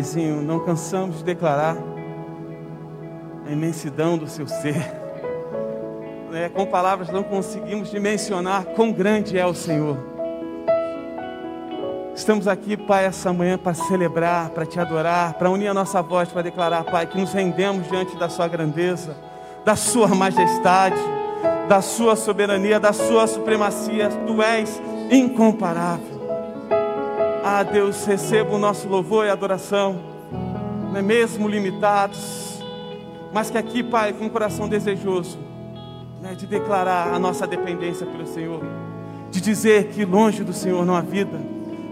Paizinho, não cansamos de declarar a imensidão do seu ser. É, com palavras não conseguimos dimensionar quão grande é o Senhor. Estamos aqui, Pai, essa manhã para celebrar, para te adorar, para unir a nossa voz, para declarar, Pai, que nos rendemos diante da Sua grandeza, da Sua majestade, da Sua soberania, da Sua supremacia. Tu és incomparável. Ah, Deus, receba o nosso louvor e adoração, não é mesmo limitados, mas que aqui, Pai, com um coração desejoso, né, de declarar a nossa dependência pelo Senhor, de dizer que longe do Senhor não há vida,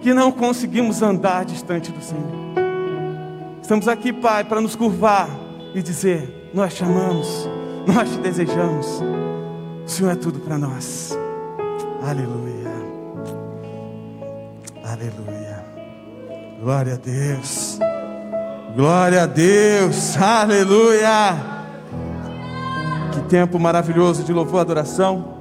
que não conseguimos andar distante do Senhor. Estamos aqui, Pai, para nos curvar e dizer: Nós chamamos, nós te desejamos, o Senhor é tudo para nós. Aleluia. Aleluia. Glória a Deus. Glória a Deus. Aleluia. Que tempo maravilhoso de louvor e adoração.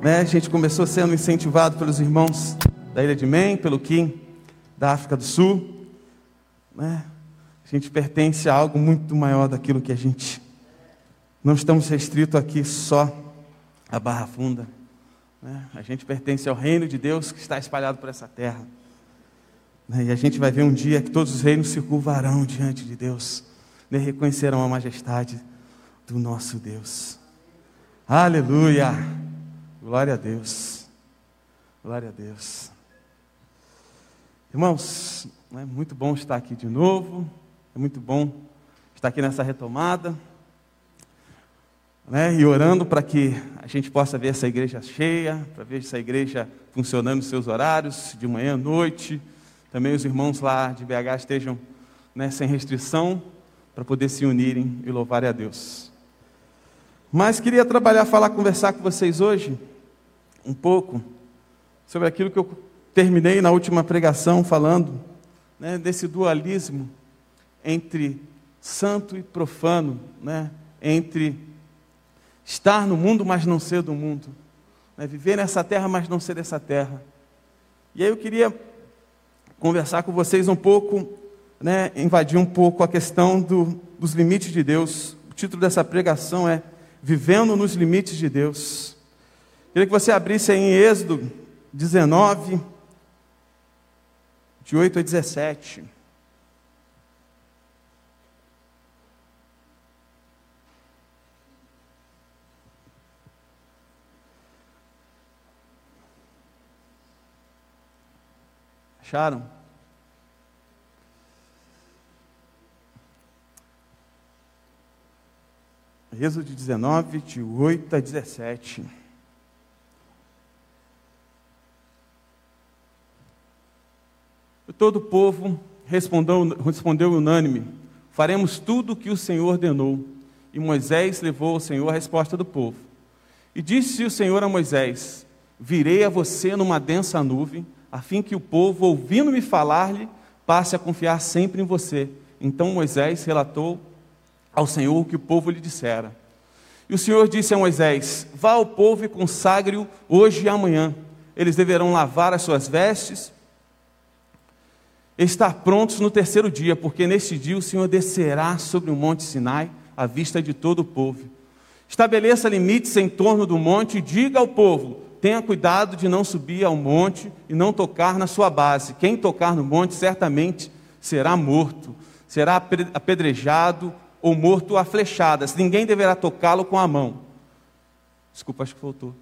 Né? A gente começou sendo incentivado pelos irmãos da Ilha de Men, pelo Kim da África do Sul. Né? A gente pertence a algo muito maior daquilo que a gente. Não estamos restritos aqui só à Barra Funda. Né? A gente pertence ao reino de Deus que está espalhado por essa terra. Né? E a gente vai ver um dia que todos os reinos se curvarão diante de Deus, né? reconhecerão a majestade do nosso Deus. Aleluia! Glória a Deus. Glória a Deus. Irmãos, é muito bom estar aqui de novo. É muito bom estar aqui nessa retomada né, e orando para que a gente possa ver essa igreja cheia, para ver essa igreja funcionando nos seus horários, de manhã à noite. Também os irmãos lá de BH estejam né, sem restrição, para poder se unirem e louvarem a Deus. Mas queria trabalhar, falar, conversar com vocês hoje um pouco sobre aquilo que eu terminei na última pregação falando, né, desse dualismo entre santo e profano, né, entre estar no mundo, mas não ser do mundo, né? viver nessa terra, mas não ser dessa terra. E aí eu queria conversar com vocês um pouco, né, invadir um pouco a questão do, dos limites de Deus. O título dessa pregação é Vivendo nos Limites de Deus. Queria que você abrisse em Êxodo 19, de 8 a 17. Acharam? Êxodo 19, de 8 a 17. Todo o povo respondeu, respondeu unânime: Faremos tudo o que o Senhor ordenou. E Moisés levou ao Senhor a resposta do povo. E disse o Senhor a Moisés: Virei a você numa densa nuvem a fim que o povo, ouvindo-me falar-lhe, passe a confiar sempre em você. Então Moisés relatou ao Senhor o que o povo lhe dissera. E o Senhor disse a Moisés: Vá ao povo e consagre-o hoje e amanhã. Eles deverão lavar as suas vestes e estar prontos no terceiro dia, porque neste dia o Senhor descerá sobre o monte Sinai à vista de todo o povo. Estabeleça limites em torno do monte e diga ao povo: Tenha cuidado de não subir ao monte e não tocar na sua base. Quem tocar no monte certamente será morto, será apedrejado ou morto a flechadas. Ninguém deverá tocá-lo com a mão. Desculpa, acho que faltou.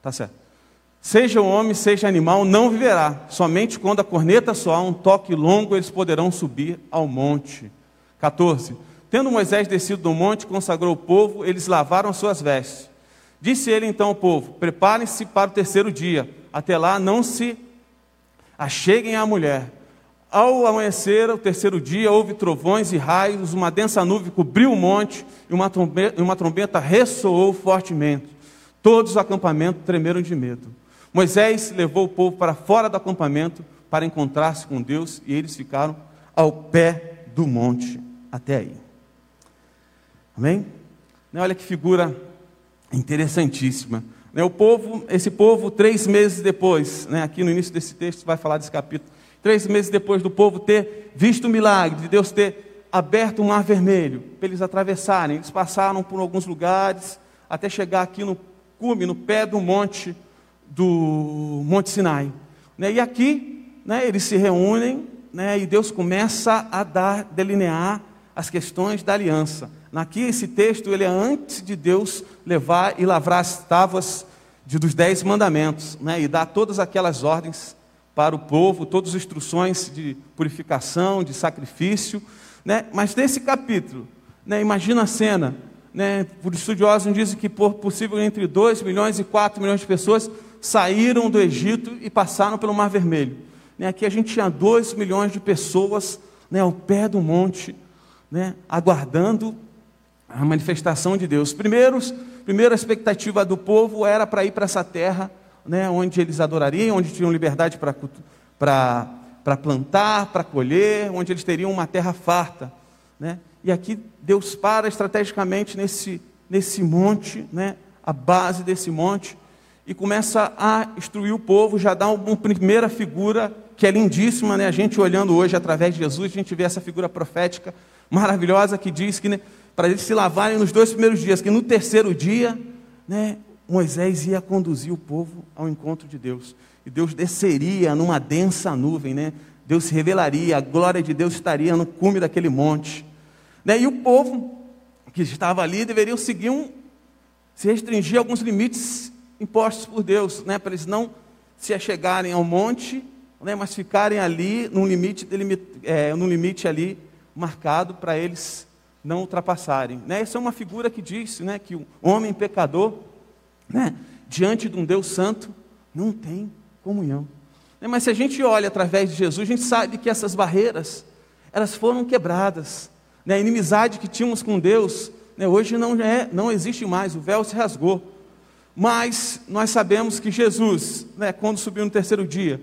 Tá certo. Seja homem, seja animal, não viverá. Somente quando a corneta soar um toque longo, eles poderão subir ao monte. 14. Tendo Moisés descido do monte, consagrou o povo, eles lavaram suas vestes Disse ele então ao povo: Preparem-se para o terceiro dia, até lá não se acheguem à mulher. Ao amanhecer, o terceiro dia, houve trovões e raios, uma densa nuvem cobriu o monte e uma trombeta, uma trombeta ressoou fortemente. Todos os acampamentos tremeram de medo. Moisés levou o povo para fora do acampamento para encontrar-se com Deus e eles ficaram ao pé do monte até aí. Amém? Olha que figura interessantíssima. Né, o povo, esse povo, três meses depois, né, aqui no início desse texto vai falar desse capítulo, Três meses depois do povo ter visto o milagre, de Deus ter aberto o mar vermelho, para eles atravessarem. Eles passaram por alguns lugares, até chegar aqui no cume, no pé do monte, do Monte Sinai. Né? E aqui, né, eles se reúnem, né, e Deus começa a dar, delinear as questões da aliança. Aqui esse texto ele é antes de Deus levar e lavrar as tábuas de, dos dez mandamentos, né, e dar todas aquelas ordens para o povo, todas as instruções de purificação, de sacrifício. Né, mas nesse capítulo, né, imagina a cena, né, por estudiosos dizem que por possível entre 2 milhões e 4 milhões de pessoas saíram do Egito e passaram pelo Mar Vermelho. Né, aqui a gente tinha 2 milhões de pessoas né, ao pé do monte, né, aguardando a manifestação de Deus. Primeiros, primeira expectativa do povo era para ir para essa terra, né, onde eles adorariam, onde tinham liberdade para plantar, para colher, onde eles teriam uma terra farta. Né? E aqui Deus para estrategicamente nesse, nesse monte, né, a base desse monte, e começa a instruir o povo, já dá uma primeira figura que é lindíssima, né? A gente olhando hoje através de Jesus, a gente vê essa figura profética maravilhosa que diz que né, para eles se lavarem nos dois primeiros dias, que no terceiro dia, né, Moisés ia conduzir o povo ao encontro de Deus. E Deus desceria numa densa nuvem, né? Deus se revelaria, a glória de Deus estaria no cume daquele monte. Né? E o povo que estava ali deveria seguir um, se restringir a alguns limites impostos por Deus, né? para eles não se achegarem ao monte, né? mas ficarem ali num limite, é, num limite ali marcado para eles não ultrapassarem. Né? Essa é uma figura que diz né, que o homem pecador, né, diante de um Deus santo, não tem comunhão. Né? Mas se a gente olha através de Jesus, a gente sabe que essas barreiras, elas foram quebradas. Né? A inimizade que tínhamos com Deus, né, hoje não, é, não existe mais, o véu se rasgou. Mas nós sabemos que Jesus, quando subiu no terceiro dia,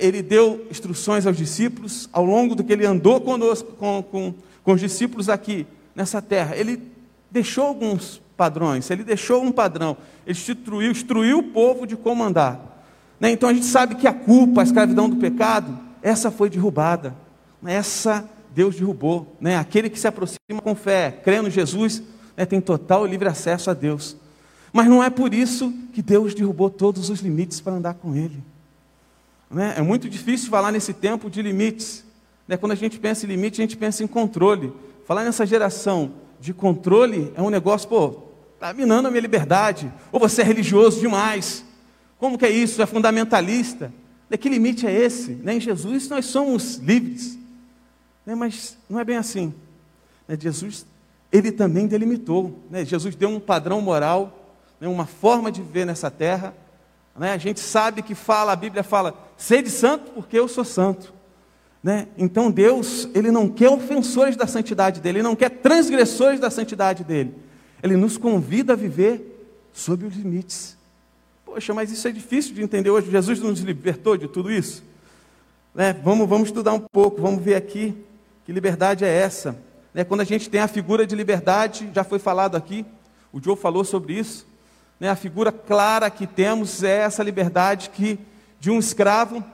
ele deu instruções aos discípulos, ao longo do que ele andou conosco, com, com, com os discípulos aqui, nessa terra, ele deixou alguns padrões, ele deixou um padrão, ele instruiu, instruiu o povo de como andar. Né, então a gente sabe que a culpa, a escravidão do pecado, essa foi derrubada, essa Deus derrubou. Né? Aquele que se aproxima com fé, crendo em Jesus, né, tem total e livre acesso a Deus. Mas não é por isso que Deus derrubou todos os limites para andar com Ele. Né? É muito difícil falar nesse tempo de limites. Né? Quando a gente pensa em limite, a gente pensa em controle. Falar nessa geração de controle é um negócio, pô, está minando a minha liberdade. Ou você é religioso demais. Como que é isso? É fundamentalista. De que limite é esse? Né? Em Jesus nós somos livres. Né? Mas não é bem assim. Né? Jesus, ele também delimitou. Né? Jesus deu um padrão moral, né? uma forma de viver nessa terra. Né? A gente sabe que fala, a Bíblia fala, sede santo porque eu sou santo. Né? Então Deus, Ele não quer ofensores da santidade dEle, Ele não quer transgressores da santidade dEle. Ele nos convida a viver sob os limites. Poxa, mas isso é difícil de entender hoje. Jesus nos libertou de tudo isso. Né? Vamos, vamos estudar um pouco, vamos ver aqui que liberdade é essa? Né, quando a gente tem a figura de liberdade, já foi falado aqui, o Joe falou sobre isso. Né, a figura clara que temos é essa liberdade que de um escravo,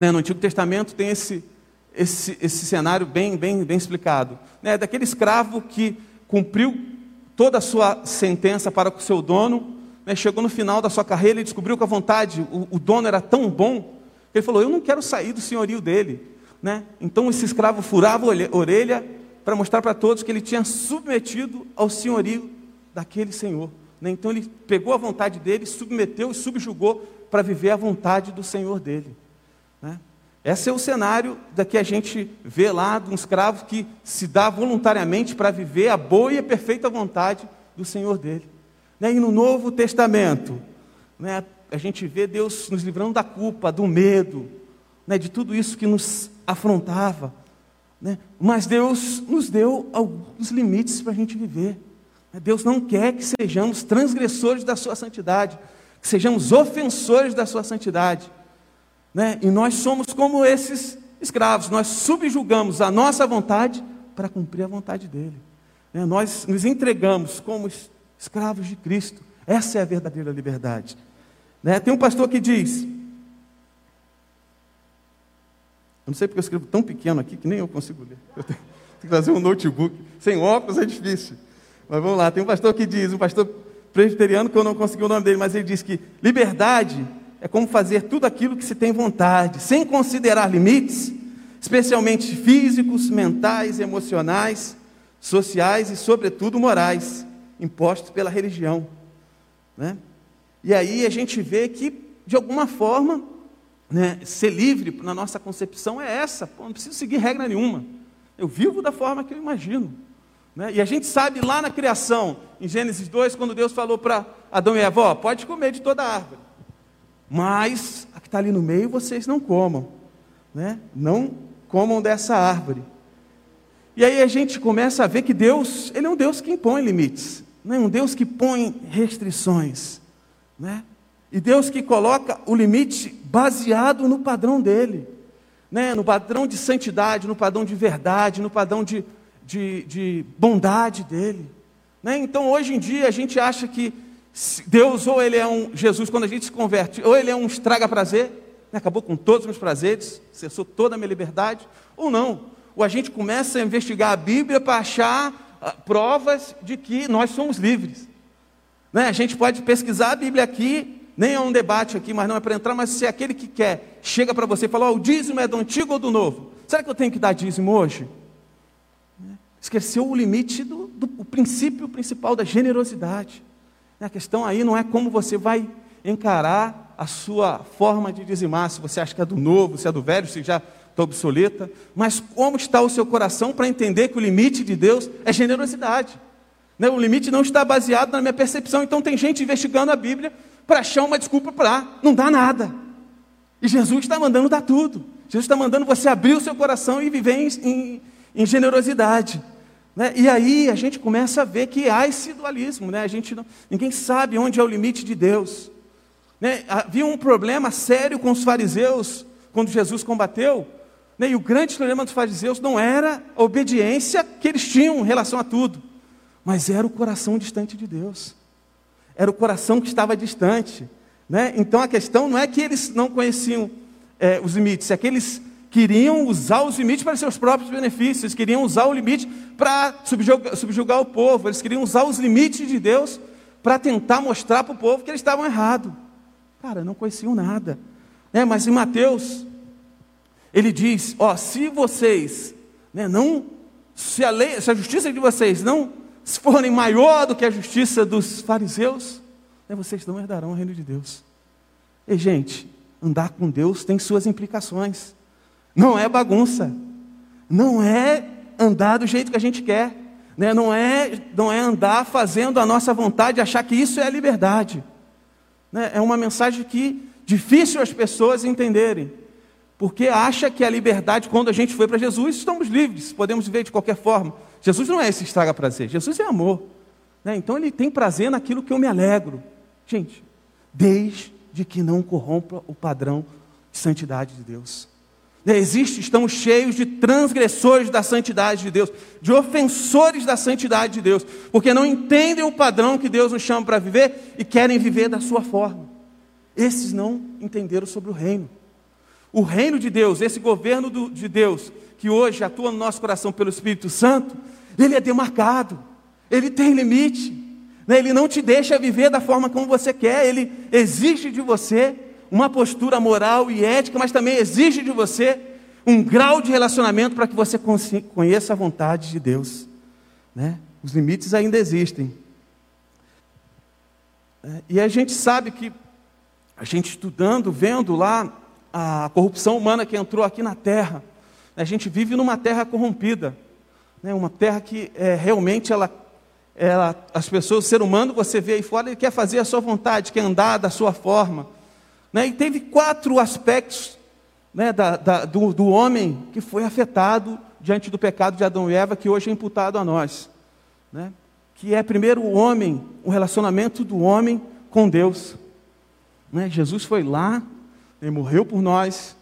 né, no Antigo Testamento tem esse, esse, esse cenário bem, bem, bem explicado. Né, daquele escravo que cumpriu toda a sua sentença para com o seu dono, né, chegou no final da sua carreira e descobriu que a vontade, o, o dono era tão bom, que ele falou: Eu não quero sair do senhorio dele. Né? Então esse escravo furava a orelha para mostrar para todos que ele tinha submetido ao senhorio daquele senhor. Né? Então ele pegou a vontade dele, submeteu e subjugou para viver a vontade do senhor dele. Esse é o cenário da que a gente vê lá de um escravo que se dá voluntariamente para viver a boa e a perfeita vontade do Senhor dele. Né? E no Novo Testamento, né, a gente vê Deus nos livrando da culpa, do medo, né, de tudo isso que nos afrontava. Mas Deus nos deu alguns limites para a gente viver. Deus não quer que sejamos transgressores da sua santidade, que sejamos ofensores da sua santidade. Né? E nós somos como esses escravos, nós subjugamos a nossa vontade para cumprir a vontade dele. Né? Nós nos entregamos como escravos de Cristo. Essa é a verdadeira liberdade. Né? Tem um pastor que diz Eu não sei porque eu escrevo tão pequeno aqui que nem eu consigo ler. Eu tenho, que trazer um notebook. Sem óculos é difícil. Mas vamos lá, tem um pastor que diz, um pastor presbiteriano que eu não consegui o nome dele, mas ele diz que liberdade é como fazer tudo aquilo que se tem vontade, sem considerar limites, especialmente físicos, mentais, emocionais, sociais e, sobretudo, morais, impostos pela religião. Né? E aí a gente vê que, de alguma forma, né, ser livre na nossa concepção é essa. Pô, não preciso seguir regra nenhuma. Eu vivo da forma que eu imagino. Né? E a gente sabe lá na criação, em Gênesis 2, quando Deus falou para Adão e Eva: pode comer de toda a árvore, mas a que está ali no meio vocês não comam, né? não comam dessa árvore. E aí a gente começa a ver que Deus, Ele é um Deus que impõe limites, não é um Deus que põe restrições, né? E Deus que coloca o limite baseado no padrão dele, né? no padrão de santidade, no padrão de verdade, no padrão de de, de bondade dele. Né? Então, hoje em dia, a gente acha que Deus, ou ele é um, Jesus, quando a gente se converte, ou ele é um estraga-prazer, né? acabou com todos os meus prazeres, cessou toda a minha liberdade, ou não. Ou a gente começa a investigar a Bíblia para achar uh, provas de que nós somos livres. Né? A gente pode pesquisar a Bíblia aqui, nem é um debate aqui, mas não é para entrar, mas se é aquele que quer chega para você e fala: oh, o dízimo é do antigo ou do novo? Será que eu tenho que dar dízimo hoje? Esqueceu o limite do, do princípio principal da generosidade. A questão aí não é como você vai encarar a sua forma de dizimar, se você acha que é do novo, se é do velho, se já está obsoleta, mas como está o seu coração para entender que o limite de Deus é generosidade. Né? O limite não está baseado na minha percepção, então tem gente investigando a Bíblia para achar uma desculpa para não dar nada. E Jesus está mandando dar tudo. Jesus está mandando você abrir o seu coração e viver em, em, em generosidade. Né? E aí a gente começa a ver que há esse dualismo, né? a gente não, ninguém sabe onde é o limite de Deus. Né? Havia um problema sério com os fariseus quando Jesus combateu, né? e o grande problema dos fariseus não era a obediência que eles tinham em relação a tudo, mas era o coração distante de Deus, era o coração que estava distante. Né? Então a questão não é que eles não conheciam é, os limites, é que eles queriam usar os limites para seus próprios benefícios, eles queriam usar o limite para subjugar, subjugar o povo, eles queriam usar os limites de Deus para tentar mostrar para o povo que eles estavam errados. Cara, não conheciam nada. É, mas em Mateus, ele diz: ó, se vocês né, não, se a lei, se a justiça de vocês não se forem maior do que a justiça dos fariseus, né, vocês não herdarão o reino de Deus. E, gente, andar com Deus tem suas implicações. Não é bagunça. Não é andar do jeito que a gente quer. Né? Não, é, não é andar fazendo a nossa vontade, achar que isso é a liberdade. Né? É uma mensagem que difícil as pessoas entenderem. Porque acha que a liberdade, quando a gente foi para Jesus, estamos livres, podemos viver de qualquer forma. Jesus não é esse estraga prazer, Jesus é amor. Né? Então ele tem prazer naquilo que eu me alegro. Gente, desde que não corrompa o padrão de santidade de Deus. Existe, estamos cheios de transgressores da santidade de Deus, de ofensores da santidade de Deus, porque não entendem o padrão que Deus nos chama para viver e querem viver da sua forma. Esses não entenderam sobre o reino. O reino de Deus, esse governo do, de Deus, que hoje atua no nosso coração pelo Espírito Santo, ele é demarcado, ele tem limite, né? ele não te deixa viver da forma como você quer, ele exige de você uma postura moral e ética, mas também exige de você um grau de relacionamento para que você conheça a vontade de Deus. Né? Os limites ainda existem. É, e a gente sabe que, a gente estudando, vendo lá a corrupção humana que entrou aqui na terra, a gente vive numa terra corrompida, né? uma terra que é, realmente ela, ela, as pessoas, o ser humano, você vê aí fora, ele quer fazer a sua vontade, quer andar da sua forma. Né? E teve quatro aspectos né, da, da, do, do homem que foi afetado diante do pecado de Adão e Eva, que hoje é imputado a nós. Né? Que é, primeiro, o homem, o relacionamento do homem com Deus. Né? Jesus foi lá, ele morreu por nós,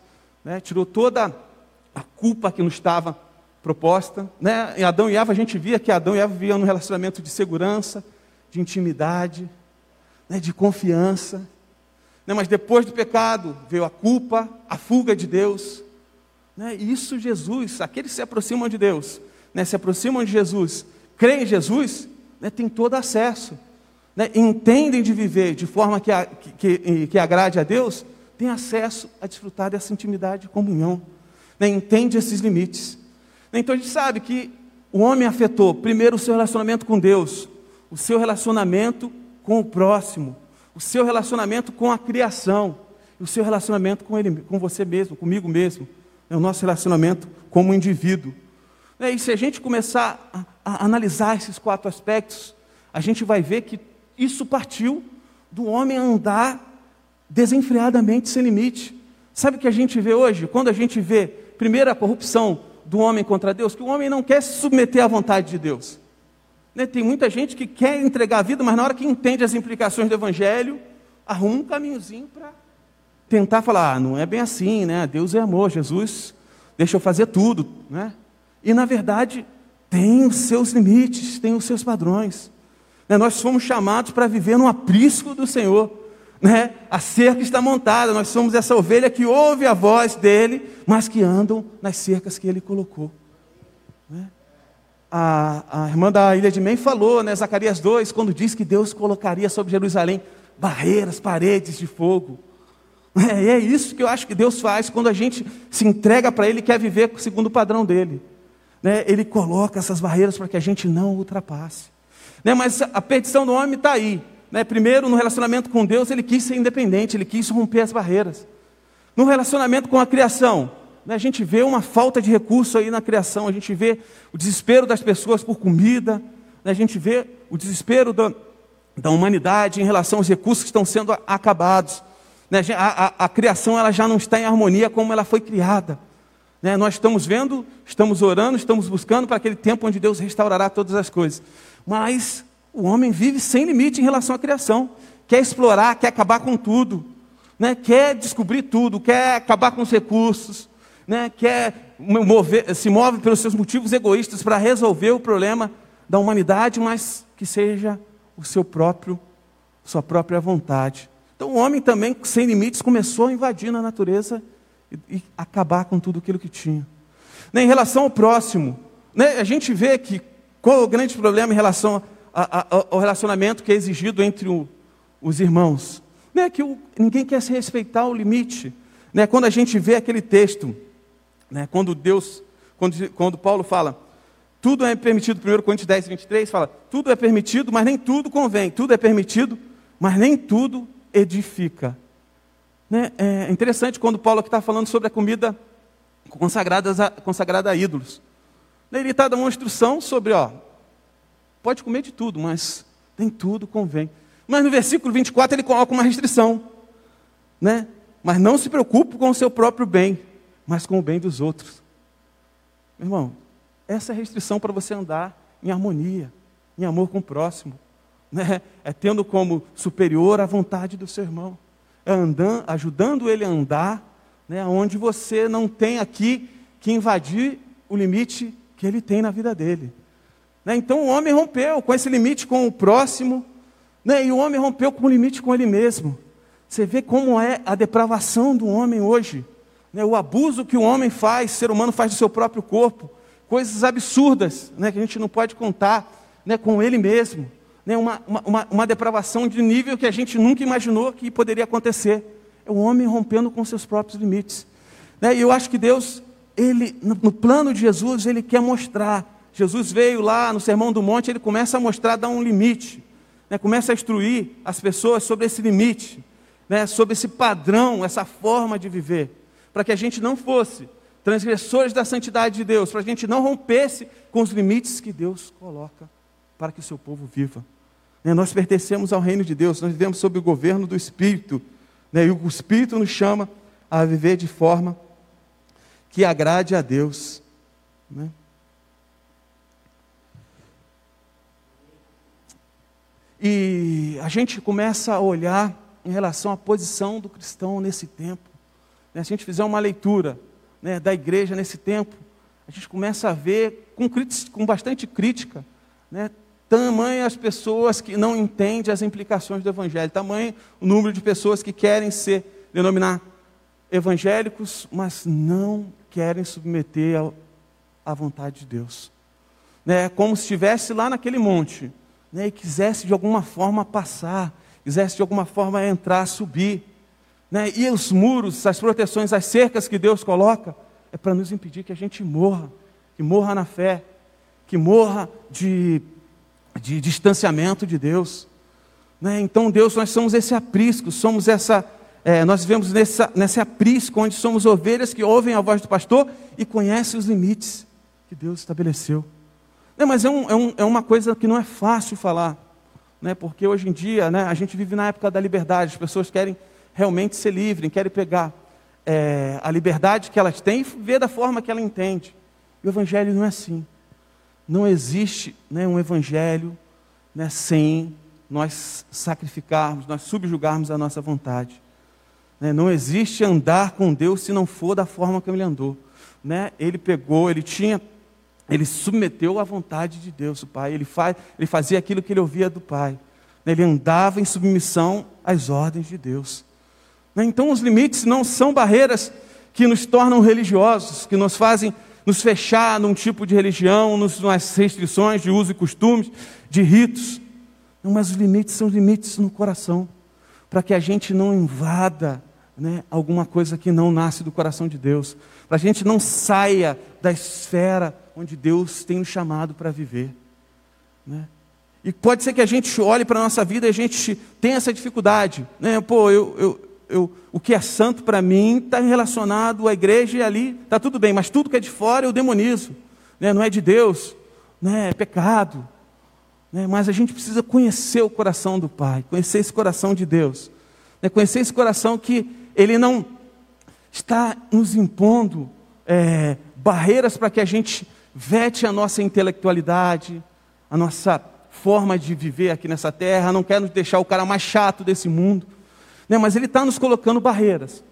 né? tirou toda a culpa que nos estava proposta. Né? Em Adão e Eva, a gente via que Adão e Eva viviam num relacionamento de segurança, de intimidade, né? de confiança. Né, mas depois do pecado veio a culpa, a fuga de Deus. Né? E isso Jesus, aqueles que se aproximam de Deus, né, se aproximam de Jesus, creem em Jesus, né, têm todo acesso. Né, entendem de viver de forma que, a, que, que, agrade a Deus, têm acesso a desfrutar dessa intimidade e comunhão. Né, entende esses limites. Então a gente sabe que o homem afetou primeiro o seu relacionamento com Deus, o seu relacionamento com o próximo, o seu relacionamento com a criação, o seu relacionamento com ele, com você mesmo, comigo mesmo, é o nosso relacionamento como indivíduo. É, e se a gente começar a, a analisar esses quatro aspectos, a gente vai ver que isso partiu do homem andar desenfreadamente sem limite. Sabe o que a gente vê hoje? Quando a gente vê, primeiro, a corrupção do homem contra Deus, que o homem não quer se submeter à vontade de Deus. Né? Tem muita gente que quer entregar a vida, mas na hora que entende as implicações do Evangelho, arruma um caminhozinho para tentar falar, ah, não é bem assim, né? Deus é amor, Jesus deixa eu fazer tudo, né? E na verdade tem os seus limites, tem os seus padrões. Né? Nós fomos chamados para viver no aprisco do Senhor. Né? A cerca está montada, nós somos essa ovelha que ouve a voz dele, mas que andam nas cercas que ele colocou. Né? A, a, irmã da Ilha de Men falou, né, Zacarias 2, quando diz que Deus colocaria sobre Jerusalém barreiras, paredes de fogo. É, é isso que eu acho que Deus faz quando a gente se entrega para Ele e quer viver segundo o padrão dele. Né? Ele coloca essas barreiras para que a gente não ultrapasse. Né? Mas a perdição do homem está aí. Né? Primeiro, no relacionamento com Deus, ele quis ser independente, ele quis romper as barreiras. No relacionamento com a criação? A gente vê uma falta de recurso aí na criação, a gente vê o desespero das pessoas por comida, né? a gente vê o desespero da, da humanidade em relação aos recursos que estão sendo acabados. Né? A, a, a, criação ela já não está em harmonia como ela foi criada. Né? Nós estamos vendo, estamos orando, estamos buscando para aquele tempo onde Deus restaurará todas as coisas. Mas o homem vive sem limite em relação à criação. Quer explorar, quer acabar com tudo. Né? Quer descobrir tudo, quer acabar com os recursos. Né? Quer mover, se move pelos seus motivos egoístas para resolver o problema da humanidade, mas que seja o seu próprio, sua própria vontade. Então o homem também, sem limites, começou a invadir na natureza e, e acabar com tudo aquilo que tinha. Né, em relação ao próximo, né, a gente vê que qual é o grande problema em relação a, a, ao relacionamento que é exigido entre o, os irmãos? Né, que o, ninguém quer se respeitar o limite. Né, quando a gente vê aquele texto, né, quando Deus, quando, quando Paulo fala, tudo é permitido, 1 Coríntios 10, 23, fala, tudo é permitido, mas nem tudo convém. Tudo é permitido, mas nem tudo edifica. Né? É interessante quando Paulo está falando sobre a comida consagrada a, consagrada a ídolos. Ele está dando uma instrução sobre, ó, pode comer de tudo, mas nem tudo convém. Mas no versículo 24 ele coloca uma restrição, né? Mas não se preocupe com o seu próprio bem, mas com o bem dos outros. Meu irmão, essa é a restrição para você andar em harmonia, em amor com o próximo né, é tendo como superior a vontade do seu irmão, é andando, ajudando ele a andar, né, onde você não tem aqui que invadir o limite que ele tem na vida dele. Né, então o homem rompeu com esse limite com o próximo, né, e o homem rompeu com o limite com ele mesmo. Você vê como é a depravação do homem hoje, né, o abuso que o homem faz, ser humano faz do seu próprio corpo, coisas absurdas né, que a gente não pode contar né, com ele mesmo né, uma, uma, uma depravação de nível que a gente nunca imaginou que poderia acontecer. É o homem rompendo com seus próprios limites. Né, e eu acho que Deus, ele, no, no plano de Jesus, ele quer mostrar. Jesus veio lá no Sermão do Monte, ele começa a mostrar, dar um limite. Né, começa a instruir as pessoas sobre esse limite, né, sobre esse padrão, essa forma de viver, para que a gente não fosse transgressores da santidade de Deus, para que a gente não rompesse com os limites que Deus coloca para que o seu povo viva. Né, nós pertencemos ao reino de Deus, nós vivemos sob o governo do Espírito. Né? E o Espírito nos chama a viver de forma que agrade a Deus. Né? E a gente começa a olhar em relação à posição do cristão nesse tempo. Né? Se a gente fizer uma leitura né, da igreja nesse tempo, a gente começa a ver com, com bastante crítica né, tamanho as pessoas que não entendem as implicações do Evangelho, tamanho o número de pessoas que querem ser, denominar evangélicos, mas não querem submeter à vontade de Deus. Né? É como se estivesse lá naquele monte né? e quisesse de alguma forma passar, quisesse de alguma forma entrar, subir. Né? E os muros, as proteções, as cercas que Deus coloca, é para nos impedir que a gente morra, que morra na fé, que morra de, de distanciamento de Deus. Né? Então, Deus, nós somos esse aprisco, somos essa, é, nós vivemos nessa, nesse aprisco onde somos ovelhas que ouvem a voz do pastor e conhecem os limites que Deus estabeleceu. Né? Mas é, um, é, um, é uma coisa que não é fácil falar, né? porque hoje em dia né, a gente vive na época da liberdade, as pessoas querem realmente ser livres, querem pegar é, a liberdade que elas têm e ver da forma que ela entende. E o Evangelho não é assim. Não existe né, um Evangelho né, sem nós sacrificarmos, nós subjugarmos a nossa vontade. Né, não existe andar com Deus se não for da forma como ele andou. Né? Ele pegou, ele tinha, ele submeteu à vontade de Deus, o Pai. Ele, faz, ele fazia aquilo que ele ouvia do Pai. Né, ele andava em submissão às ordens de Deus. Né, então, os limites não são barreiras que nos tornam religiosos, que nos fazem nos fechar num tipo de religião, nas restrições de uso e costumes, de ritos. Não, mas os limites são limites no coração, para que a gente não invada né, alguma coisa que não nasce do coração de Deus, para a gente não saia da esfera onde Deus tem nos chamado para viver. Né? E pode ser que a gente olhe para a nossa vida e a gente tenha essa dificuldade. Né? Pô, eu, eu, eu, o que é santo para mim está relacionado à igreja e ali está tudo bem, mas tudo que é de fora eu demonizo, né? não é de Deus, né? é pecado. Né? Mas a gente precisa conhecer o coração do Pai, conhecer esse coração de Deus, né? conhecer esse coração que Ele não está nos impondo é, barreiras para que a gente vete a nossa intelectualidade, a nossa forma de viver aqui nessa terra, não quer nos deixar o cara mais chato desse mundo. Né? Mas Ele está nos colocando barreiras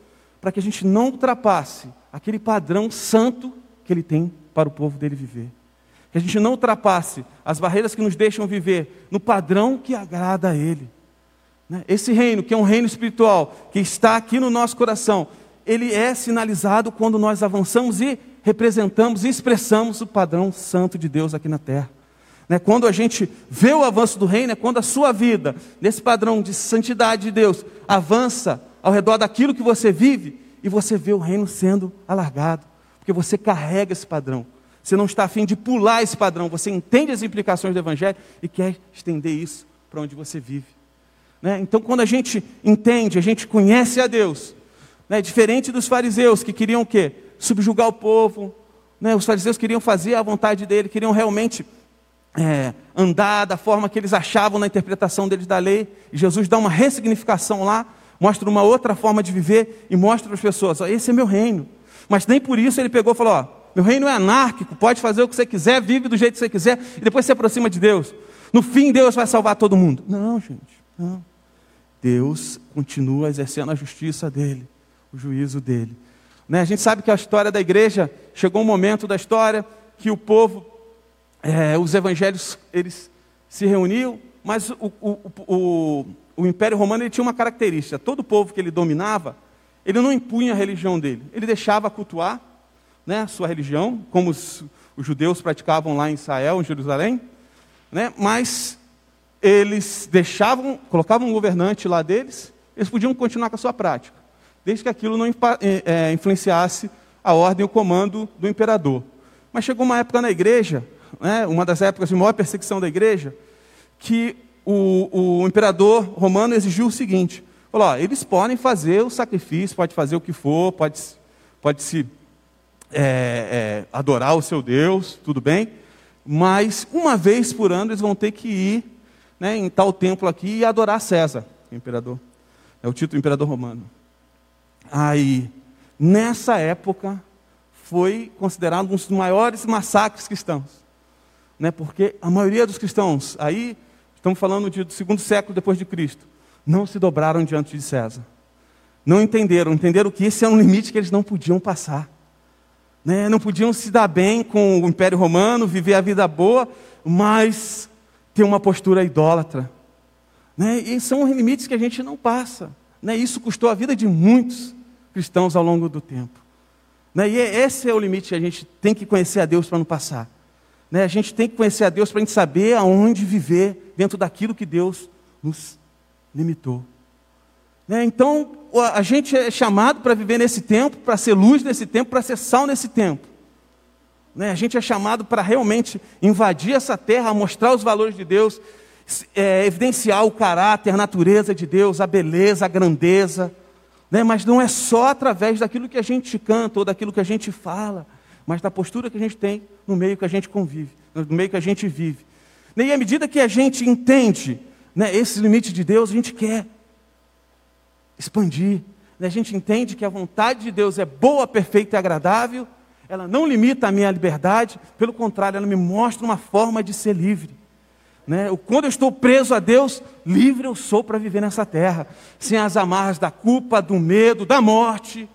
para que a gente não ultrapasse aquele padrão santo que Ele tem para o povo dele viver. Que a gente não ultrapasse as barreiras que nos deixam viver no padrão que agrada a Ele. Né? Esse reino, que é um reino espiritual, que está aqui no nosso coração, ele é sinalizado quando nós avançamos e representamos e expressamos o padrão santo de Deus aqui na terra. Né? Quando a gente vê o avanço do reino, é quando a sua vida, nesse padrão de santidade de Deus, avança ao redor daquilo que você vive e você vê o reino sendo alargado, porque você carrega esse padrão. Você não está afim de pular esse padrão, você entende as implicações do Evangelho e quer estender isso para onde você vive. Né? Então, quando a gente entende, a gente conhece a Deus, né? diferente dos fariseus que queriam o quê? Subjugar o povo. Né? Os fariseus queriam fazer a vontade dele, queriam realmente é, andar da forma que eles achavam na interpretação deles da lei. E Jesus dá uma ressignificação lá, mostra uma outra forma de viver e mostra para as pessoas: ó, esse é meu reino. Mas nem por isso ele pegou e falou: ó, meu reino é anárquico, pode fazer o que você quiser, vive do jeito que você quiser e depois se aproxima de Deus. No fim, Deus vai salvar todo mundo. Não, gente, não. Deus continua exercendo a justiça dele, o juízo dele. Né? A gente sabe que a história da igreja chegou um momento da história que o povo é, os evangelhos eles se reuniam, mas o, o, o, o, Império Romano ele tinha uma característica: todo o povo que ele dominava, ele não impunha a religião dele, ele deixava cultuar né, a sua religião, como os, os judeus praticavam lá em Israel, em Jerusalém, né, mas eles deixavam, colocavam um governante lá deles, eles podiam continuar com a sua prática, desde que aquilo não é, influenciasse a ordem e o comando do imperador. Mas chegou uma época na igreja né, uma das épocas de maior perseguição da igreja, que o, o imperador romano exigiu o seguinte: falou, ó, eles podem fazer o sacrifício, pode fazer o que for, pode, pode se é, é, adorar o seu Deus, tudo bem, mas uma vez por ano eles vão ter que ir né, em tal templo aqui e adorar César, imperador. É o título do imperador romano. Aí, nessa época, foi considerado um dos maiores massacres cristãos né? porque a maioria dos cristãos, aí estamos falando de, do segundo século depois de Cristo, não se dobraram diante de César. Não entenderam, entenderam que esse era um limite que eles não podiam passar. Né? Não podiam se dar bem com o Império Romano, viver a vida boa, mas ter uma postura idólatra. Né? E são limites que a gente não passa. Né? Isso custou a vida de muitos cristãos ao longo do tempo. Né? E esse é o limite que a gente tem que conhecer a Deus para não passar. Né? A gente tem que conhecer a Deus para a gente saber aonde viver dentro daquilo que Deus nos limitou. Né? Então, a gente é chamado para viver nesse tempo, para ser luz nesse tempo, para ser sal nesse tempo. Né? A gente é chamado para realmente invadir essa terra, mostrar os valores de Deus, é, evidenciar o caráter, a natureza de Deus, a beleza, a grandeza. Né? Mas não é só através daquilo que a gente canta ou daquilo que a gente fala, mas da postura que a gente tem no meio que a gente convive, no meio que a gente vive. E à medida que a gente entende né, esse limite de Deus, a gente quer expandir. Né? A gente entende que a vontade de Deus é boa, perfeita e agradável. Ela não limita a minha liberdade, pelo contrário, ela me mostra uma forma de ser livre. Né? Quando eu estou preso a Deus, livre eu sou para viver nessa terra, sem as amarras da culpa, do medo, da morte.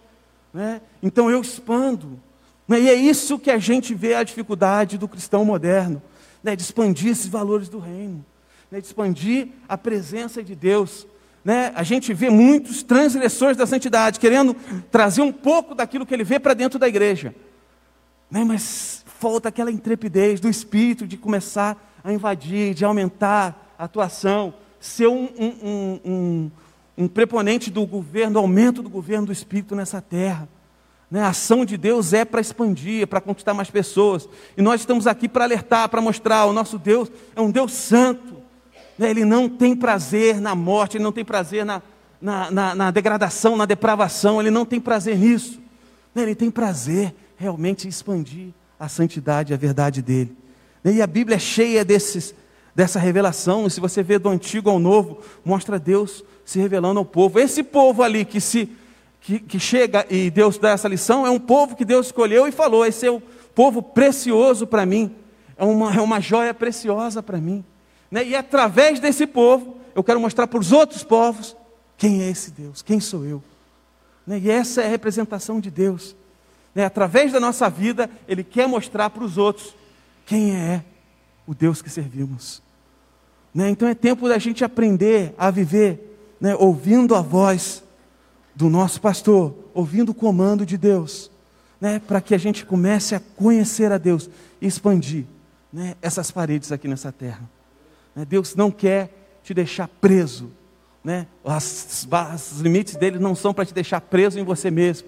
Né? Então eu expando. Né? E é isso que a gente vê a dificuldade do cristão moderno, né? de expandir esses valores do reino, né? de expandir a presença de Deus. Né? A gente vê muitos transgressores da santidade querendo trazer um pouco daquilo que ele vê para dentro da igreja. Né? Mas falta aquela intrepidez do espírito de começar a invadir, de aumentar a atuação, ser um, um, um, um preponente do governo, do aumento do governo do Espírito nessa terra. Né? A ação de Deus é para expandir, é para conquistar mais pessoas. E nós estamos aqui para alertar, para mostrar: o nosso Deus é um Deus santo. Né? Ele não tem prazer na morte, ele não tem prazer na, na, na, na degradação, na depravação, ele não tem prazer nisso. Né? Ele tem prazer realmente em expandir a santidade a verdade dele. E a Bíblia é cheia desses, dessa revelação. E se você vê do antigo ao novo, mostra Deus se revelando ao povo. Esse povo ali que se que, que, chega e Deus dá essa lição é um povo que Deus escolheu e falou: esse é o povo precioso para mim, é uma, é uma joia preciosa para mim. Né? E através desse povo, eu quero mostrar para os outros povos quem é esse Deus, quem sou eu. Né? E essa é a representação de Deus. Né? Através da nossa vida, Ele quer mostrar para os outros quem é o Deus que servimos. Né? Então é tempo da gente aprender a viver né, ouvindo a voz do nosso pastor, ouvindo o comando de Deus, né, para que a gente comece a conhecer a Deus e expandir né, essas paredes aqui nessa terra. Né, Deus não quer te deixar preso. Né? Os limites dele não são para te deixar preso em você mesmo,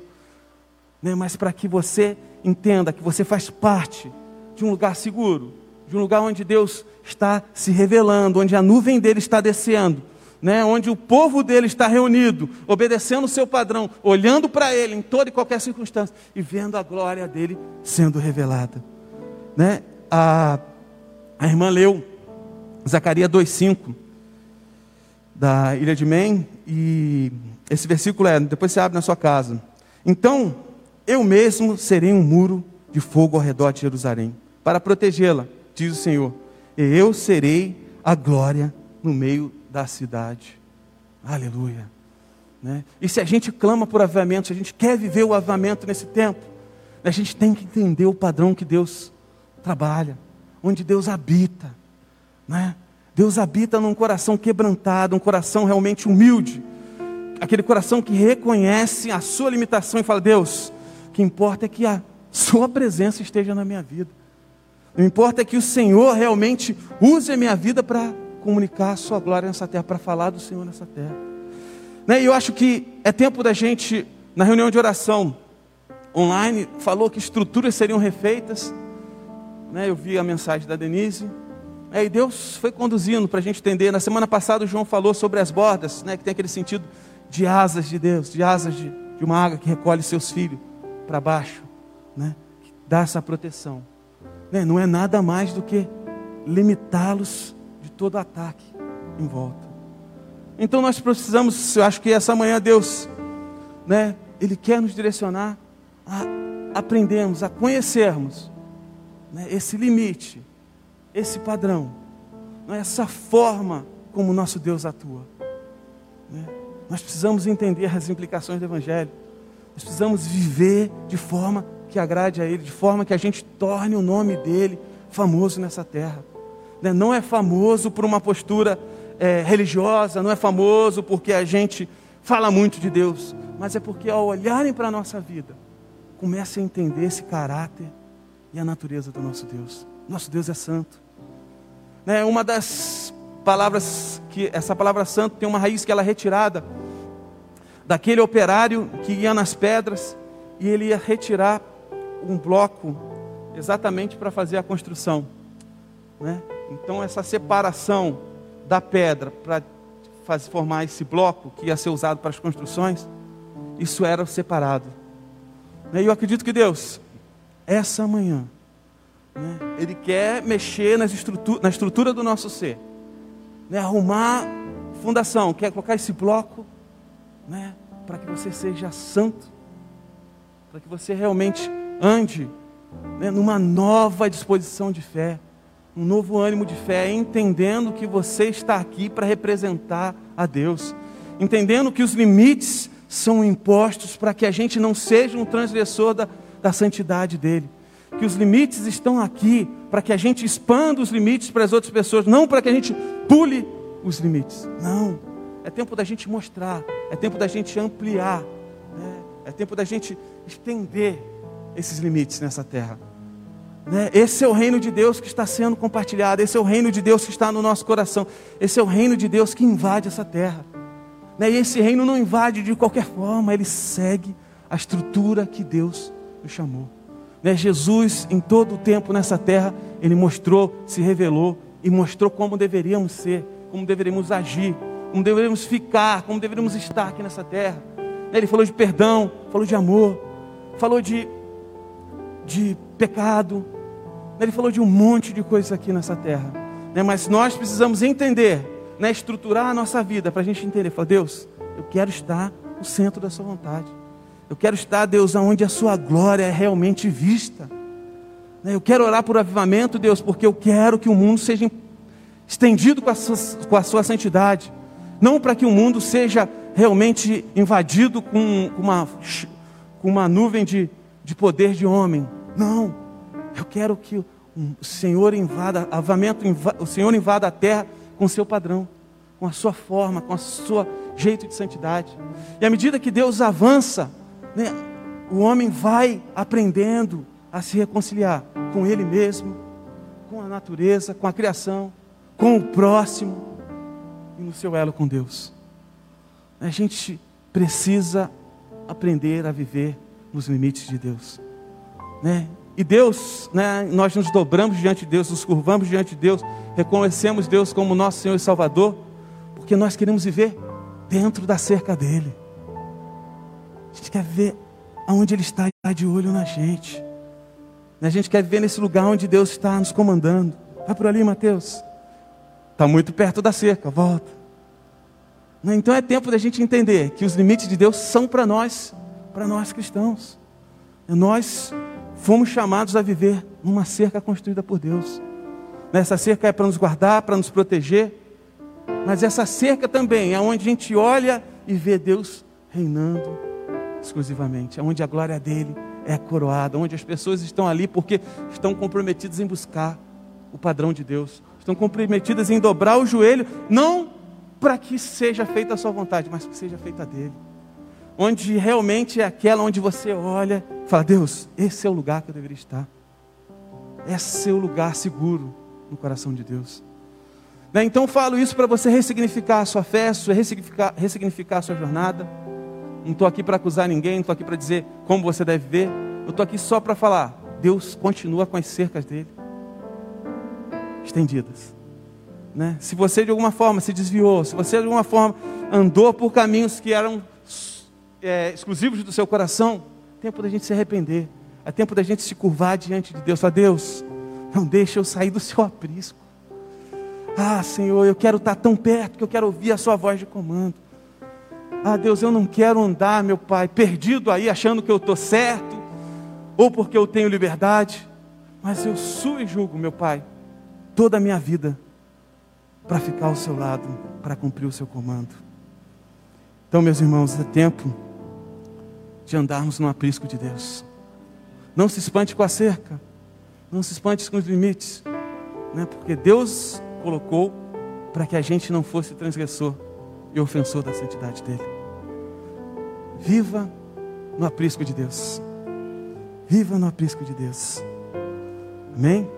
né? mas para que você entenda que você faz parte de um lugar seguro, de um lugar onde Deus está se revelando, onde a nuvem dele está descendo, né? onde o povo dele está reunido, obedecendo o seu padrão, olhando para ele em toda e qualquer circunstância e vendo a glória dele sendo revelada. Né? A, a irmã leu Zacarias 2,5 da ilha de Men, e esse versículo é: depois você abre na sua casa. Então, eu mesmo serei um muro de fogo ao redor de Jerusalém para protegê-la, diz o Senhor. E eu serei a glória no meio da cidade. Aleluia. Né? E se a gente clama por avivamento, se a gente quer viver o avivamento nesse tempo, a gente tem que entender o padrão que Deus trabalha, onde Deus habita. Né? Deus habita num coração quebrantado, um coração realmente humilde, aquele coração que reconhece a sua limitação e fala: Deus, o que importa é que a Sua presença esteja na minha vida. Não importa que o Senhor realmente use a minha vida para comunicar a sua glória nessa terra, para falar do Senhor nessa terra. Né? E eu acho que é tempo da gente, na reunião de oração online, falou que estruturas seriam refeitas. Né? Eu vi a mensagem da Denise. É, e Deus foi conduzindo para a gente entender. Na semana passada o João falou sobre as bordas, né, que tem aquele sentido de asas de Deus, de asas de, de uma águia que recolhe seus filhos para baixo, né, que dá essa proteção né, não é nada mais do que limitá-los todo ataque em volta. Então nós precisamos, eu acho que essa manhã Deus, né, Ele quer nos direcionar a aprendermos, a conhecermos né, esse limite, esse padrão, né, essa forma como o nosso Deus atua. Né? Nós precisamos entender as implicações do Evangelho. Nós precisamos viver de forma que agrade a Ele, de forma que a gente torne o nome dEle famoso nessa terra. Né? Não é famoso por uma postura é, religiosa, não é famoso porque a gente fala muito de Deus, mas é porque ao olharem para a nossa vida, comece a entender esse caráter e a natureza do nosso Deus. Nosso Deus é santo. Né? Uma das palavras que essa palavra santo tem uma raiz que ela é retirada daquele operário que ia nas pedras e ele ia retirar um bloco exatamente para fazer a construção. Né? Então essa separação da pedra para formar esse bloco que ia ser usado para as construções, isso era separado. Né? E eu acredito que Deus, essa manhã, né, Ele quer mexer nas na estrutura do nosso ser, né, arrumar fundação, quer colocar esse bloco né, para que você seja santo, para que você realmente ande né, numa nova disposição de fé, um novo ânimo de fé, entendendo que você está aqui para representar a Deus, entendendo que os limites são impostos para que a gente não seja um transgressor da, da santidade dele. Que os limites estão aqui para que a gente expanda os limites para as outras pessoas, não para que a gente pule os limites. Não. É tempo da gente mostrar, é tempo da gente ampliar, né? é tempo da gente estender esses limites nessa terra. Né? Esse é o reino de Deus que está sendo compartilhado, esse é o reino de Deus que está no nosso coração, esse é o reino de Deus que invade essa terra. Né? E esse reino não invade de qualquer forma, ele segue a estrutura que Deus nos chamou. Né? Jesus, em todo o tempo nessa terra, ele mostrou, se revelou e mostrou como deveríamos ser, como deveríamos agir, como deveríamos ficar, como deveríamos estar aqui nessa terra. Né? Ele falou de perdão, falou de amor, falou de, de pecado, né? ele falou de um monte de coisas aqui nessa terra. Mas nós precisamos entender né, estruturar a nossa vida para a gente entender. Falar, Deus, eu quero estar no centro da Sua vontade. Eu quero estar, Deus, aonde a Sua glória é realmente vista. Né, eu quero orar por avivamento, Deus, porque eu quero que o mundo seja estendido com a sua, com a sua santidade. Não para que o mundo seja realmente invadido com uma, com uma nuvem de, de poder de homem. Não. Eu quero que o Senhor invada, avivamento, o Senhor invada a terra com o seu padrão, com a sua forma, com o seu jeito de santidade. E à medida que Deus avança, né, o homem vai aprendendo a se reconciliar com ele mesmo, com a natureza, com a criação, com o próximo e no seu elo com Deus. A gente precisa aprender a viver nos limites de Deus, né? E Deus, né, nós nos dobramos diante de Deus, nos curvamos diante de Deus, reconhecemos Deus como nosso Senhor e Salvador, porque nós queremos viver dentro da cerca dEle. A gente quer ver aonde Ele está, está de olho na gente. A gente quer viver nesse lugar onde Deus está nos comandando. Vai por ali, Mateus. Está muito perto da cerca, volta. Então é tempo da gente entender que os limites de Deus são para nós, para nós cristãos. Nós fomos chamados a viver numa cerca construída por Deus. Essa cerca é para nos guardar, para nos proteger, mas essa cerca também é onde a gente olha e vê Deus reinando exclusivamente, é onde a glória dele é coroada, onde as pessoas estão ali porque estão comprometidas em buscar o padrão de Deus, estão comprometidas em dobrar o joelho, não para que seja feita a sua vontade, mas que seja feita a dele. Onde realmente é aquela onde você olha fala: Deus, esse é o lugar que eu deveria estar. Esse é o lugar seguro no coração de Deus. Né? Então falo isso para você ressignificar a sua fé, ressignificar, ressignificar a sua jornada. Não estou aqui para acusar ninguém, não estou aqui para dizer como você deve ver. Eu estou aqui só para falar: Deus continua com as cercas dele estendidas. Né? Se você de alguma forma se desviou, se você de alguma forma andou por caminhos que eram é, exclusivos do seu coração, tempo da gente se arrepender. É tempo da gente se curvar diante de Deus. Falar, Deus, não deixe eu sair do seu aprisco. Ah, Senhor, eu quero estar tão perto que eu quero ouvir a sua voz de comando. Ah, Deus, eu não quero andar, meu Pai, perdido aí, achando que eu estou certo, ou porque eu tenho liberdade, mas eu sou e julgo, meu Pai, toda a minha vida para ficar ao seu lado, para cumprir o seu comando. Então, meus irmãos, é tempo de andarmos no aprisco de Deus. Não se espante com a cerca, não se espante com os limites, né? porque Deus colocou para que a gente não fosse transgressor e ofensor da santidade dele. Viva no aprisco de Deus. Viva no aprisco de Deus. Amém?